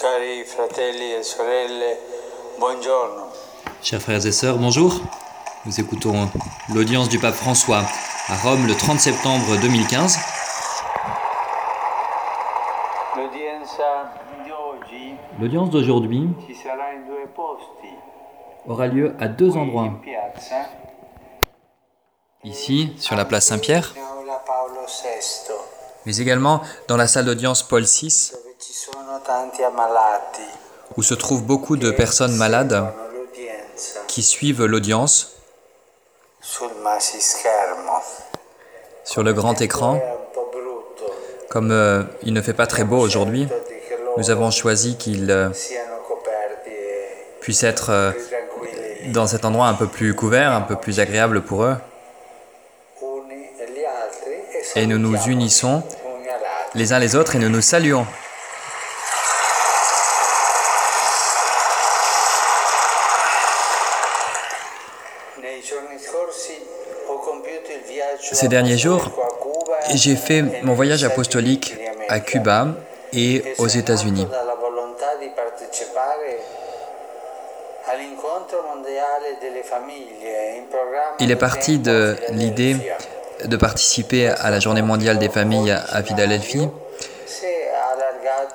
Cari fratelli e sorelle, buongiorno. Chers frères et sœurs, bonjour. Nous écoutons l'audience du pape François à Rome le 30 septembre 2015. L'udienza di oggi L'audience d'aujourd'hui aura lieu à deux endroits. Ici, sur la place Saint-Pierre, mais également dans la salle d'audience Paul VI, où se trouvent beaucoup de personnes malades qui suivent l'audience. Sur le grand écran. Comme euh, il ne fait pas très beau aujourd'hui, nous avons choisi qu'il euh, e puisse être euh, dans cet endroit un peu plus couvert, un peu plus agréable pour eux. e Et nous nous unissons les uns les autres et nous nous saluons. Ces derniers jours, J'ai fait mon voyage apostolique à Cuba et aux États-Unis. Il est parti de l'idée de participer à la journée mondiale des familles à Philadelphie.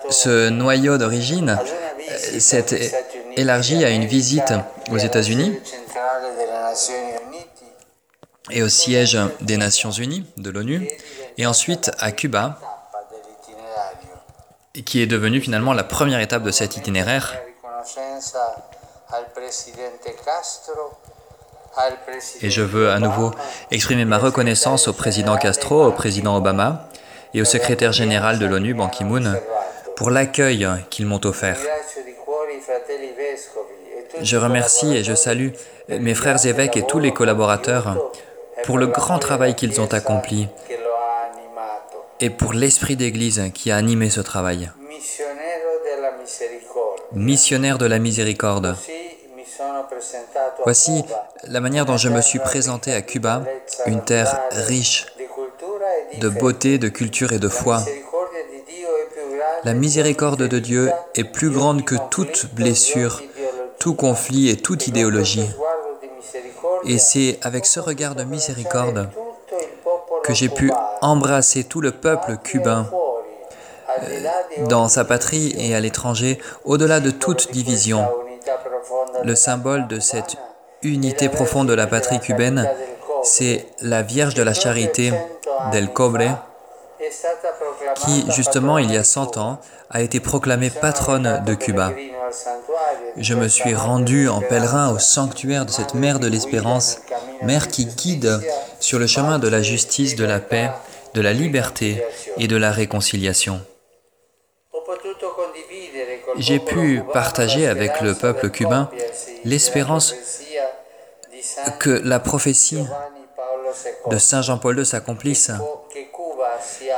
Ce noyau d'origine euh, s'est élargi à une visite aux États-Unis et au siège des Nations Unies, de l'ONU, et ensuite à Cuba, qui est devenue finalement la première étape de cet itinéraire. Et je veux à nouveau exprimer ma reconnaissance au président Castro, au président Obama et au secrétaire général de l'ONU, Ban Ki-moon, pour l'accueil qu'ils m'ont offert. Je remercie et je salue mes frères évêques et tous les collaborateurs pour le grand travail qu'ils ont accompli et pour l'esprit d'Église qui a animé ce travail. Missionnaire de la miséricorde. Voici la manière dont je me suis présenté à Cuba, une terre riche de beauté, de culture et de foi. La miséricorde de Dieu est plus grande que toute blessure, tout conflit et toute idéologie. Et c'est avec ce regard de miséricorde que j'ai pu embrasser tout le peuple cubain di dans sa patrie et à l'étranger, au-delà de toute division. Le symbole de cette unité profonde de la patrie cubaine, c'est la Vierge de la Charité del Cobre, qui justement il y a patrona 100 ans a été proclamée patronne de Cuba. Je me suis rendu en pèlerin au sanctuaire de cette mère de l'espérance, mère qui guide sur le chemin de la justice, de la paix, de la liberté et de la réconciliation. J'ai pu partager avec le peuple cubain l'espérance Que la prophétie de Saint Jean-Paul II s'accomplisse,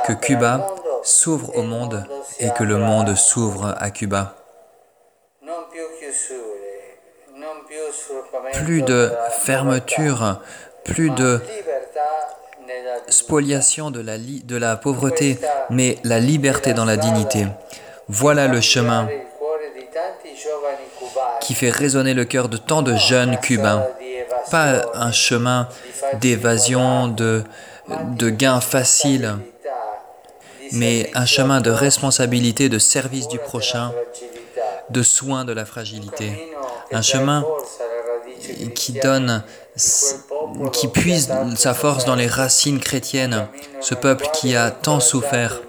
que Cuba s'ouvre au monde et que le monde s'ouvre à Cuba. Plus de fermeture, plus de spoliation de la, pauvreté, mais la liberté dans la dignité. Voilà le chemin qui fait résonner le cœur de tant de jeunes cubains. Pas un chemin d'évasion, de, de gains faciles, di mais un chemin de responsabilité, de service du prochain, de soin de la fragilité. Un chemin qui donne, qui puise sa force dans les racines chrétiennes, ce peuple qui a tant souffert,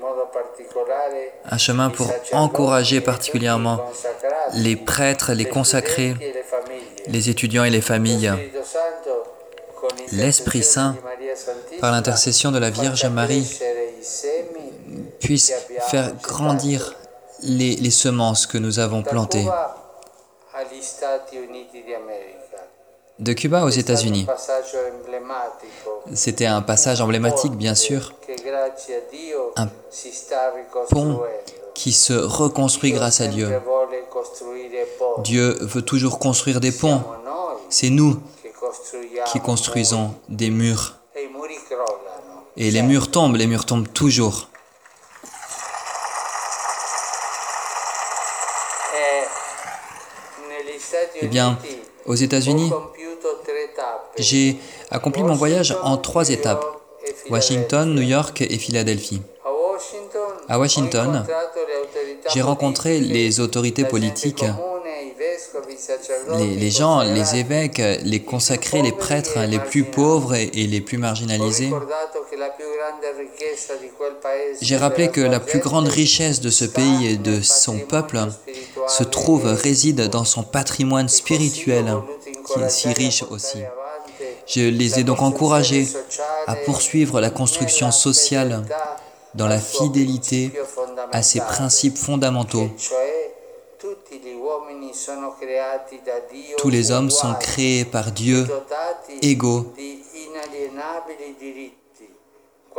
un chemin pour encourager particulièrement les prêtres, les consacrés, les étudiants et les familles. L'Esprit Saint, par l'intercession de la Vierge Marie, puisse faire grandir les, les semences que nous avons plantées. De Cuba aux États-Unis. C'était un passage emblématique, bien sûr, Un pont qui se reconstruit grâce à Dieu. Dieu veut toujours construire des ponts. C'est nous qui construisons des murs. e. Et les murs tombent, les murs tombent toujours. Eh bien, aux États-Unis, j'ai accompli mon voyage en trois étapes, Washington, New York et Philadelphie. À Washington, j'ai rencontré les autorités politiques, les, les, gens, les évêques, les consacrés, les prêtres les plus pauvres et les plus marginalisés. J'ai rappelé que la plus grande richesse de ce pays et de son peuple se trouve, réside dans son patrimoine spirituel, qui est si riche aussi. Je les ai donc encouragés à poursuivre la construction sociale dans la fidélité à ses principes fondamentaux. Tous les hommes sont créés par Dieu égaux,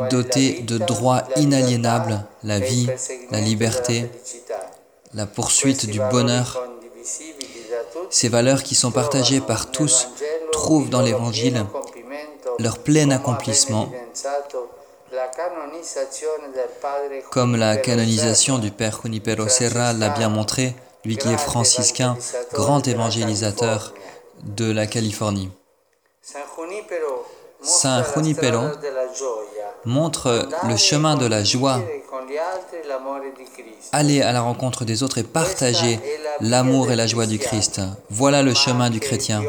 dotés de droits inaliénables, la vie, la liberté, la poursuite du bonheur. Ces valeurs qui sont partagées par tous trouvent dans l'Évangile leur plein accomplissement, comme la canonisation du Père Junipero Serra l'a bien montré, lui qui est franciscain, grand évangélisateur de la Californie. Saint Junipero montre le chemin de la joie. Aller à la rencontre des autres et partager l'amour et la joie du Christ. Voilà le chemin du chrétien,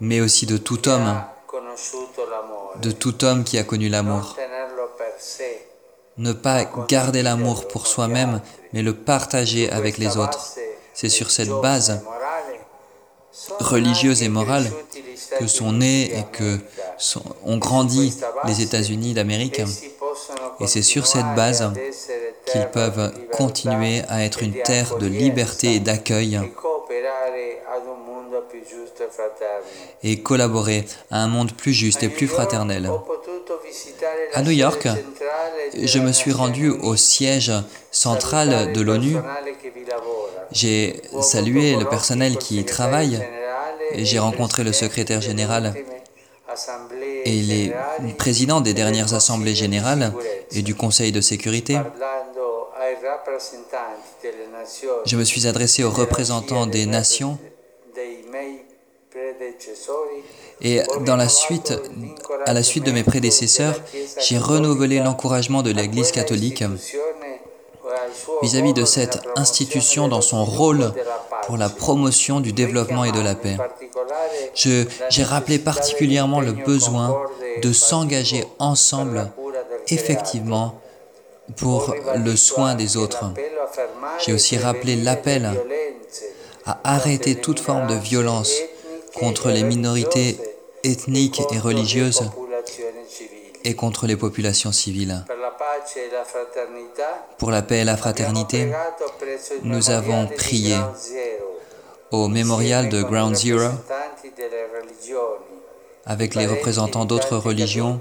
mais aussi de tout homme, de tout homme qui a connu l'amour. Ne pas garder l'amour pour soi-même, mais le partager avec les autres. C'est sur cette base religieuse et morale que sont nés et que sont, ont grandi les États-Unis d'Amérique. Et c'est sur cette base qu'ils peuvent continuer à être une terre de liberté et d'accueil et collaborer à un monde plus juste et plus fraternel. À New York, je me suis rendu au siège central de l'ONU. J'ai salué le personnel qui y travaille j'ai rencontré le secrétaire général et les présidents des dernières assemblées générales et du Conseil de sécurité. Je me suis adressé aux représentants des nations et dans la suite, à la suite de mes prédécesseurs, j'ai renouvelé l'encouragement de l'Église catholique vis-à-vis -vis de cette institution dans son rôle pour la promotion du développement et de la paix. J'ai rappelé particulièrement le besoin de s'engager ensemble effectivement pour le soin des autres. J'ai aussi rappelé l'appel à arrêter toute forme de violence contre les minorités ethniques et religieuses et contre les populations civiles. Pour la paix et la fraternité, nous avons prié au mémorial de Ground Zero avec les représentants d'autres religions,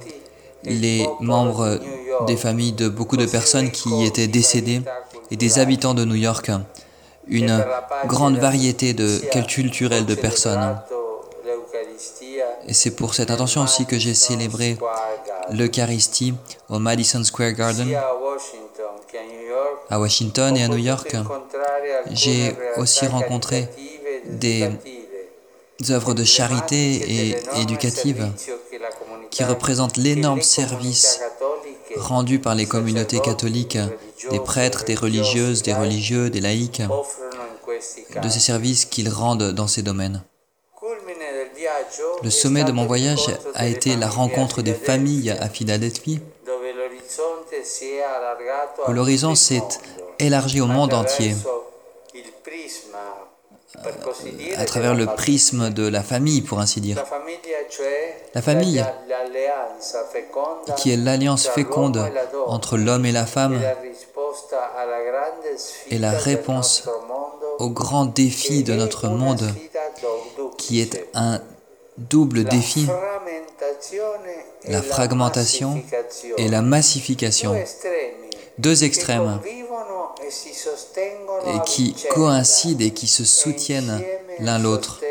les membres des familles de beaucoup de personnes qui étaient décédées et des habitants de New York, une grande variété de culturelle de personnes. Et c'est pour cette intention aussi que j'ai célébré l'Eucharistie au Madison Square Garden à Washington et à New York. J'ai aussi rencontré des œuvres de charité et éducatives qui représentent l'énorme service rendu par les communautés catholiques, des prêtres, des religieuses, des religieux, des laïcs, de ces services qu'ils rendent dans ces domaines. Le sommet de mon voyage a été la rencontre des familles à Philadelphie, où l'horizon s'est élargi au monde entier à travers le prisme de la famille, pour ainsi dire. La famille, qui est l'alliance féconde entre l'homme et la femme, est la réponse au grand défi de notre monde, qui est un double défi, la fragmentation et la massification, deux extrêmes. Et qui coïncident et qui se soutiennent l'un l'autre.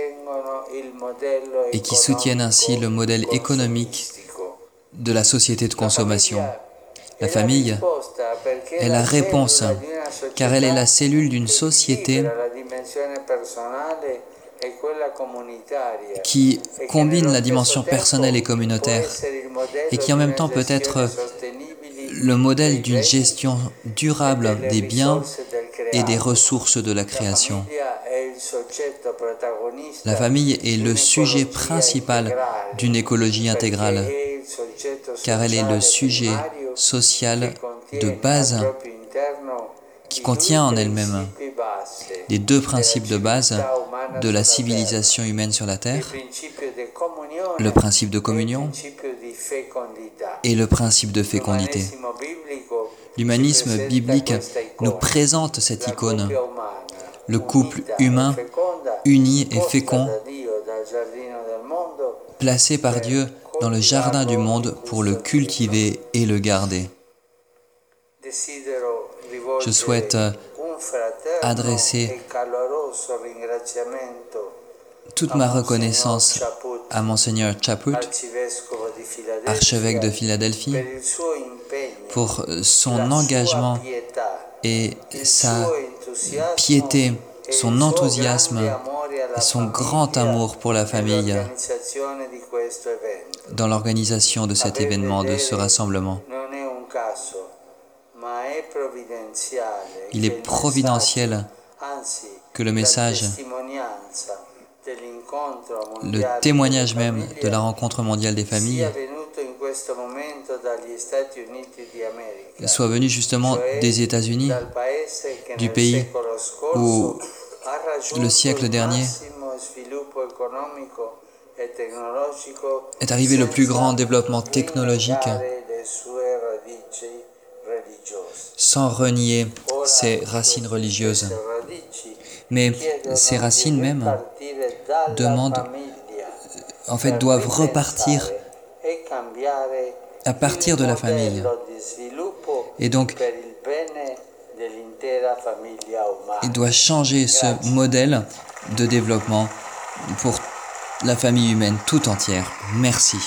et qui soutiennent ainsi le modèle économique de la société de consommation. La famille est la réponse car elle est la cellule d'une société qui combine la dimension personnelle et communautaire et qui en même temps peut être le modèle d'une gestion durable des biens et des ressources de la création. La famille est le sujet principal d'une écologie intégrale, car elle est le sujet social de base qui contient en elle-même les deux principes de base de la civilisation humaine sur la Terre, le principe de communion et le principe de fécondité. L'humanisme biblique nous présente cette icône, le couple humain uni et fécond, placé par Dieu dans le jardin du monde pour le cultiver et le garder. Je souhaite adresser toute ma reconnaissance à Monseigneur Chaput, archevêque de Philadelphie, pour son engagement et sa piété, son enthousiasme et son grand amour pour la famille. dans l'organisation de cet événement, de ce rassemblement. Il est providentiel que le message, le témoignage même de la rencontre mondiale des familles soit venu justement des États-Unis, du pays où le siècle dernier est arrivé le plus grand développement technologique sans renier ses racines religieuses. Mais ces racines même demandent, en fait, doivent repartir à partir de la famille. Et donc, il doit changer ce modèle de développement pour la famille humaine tout entière. Merci.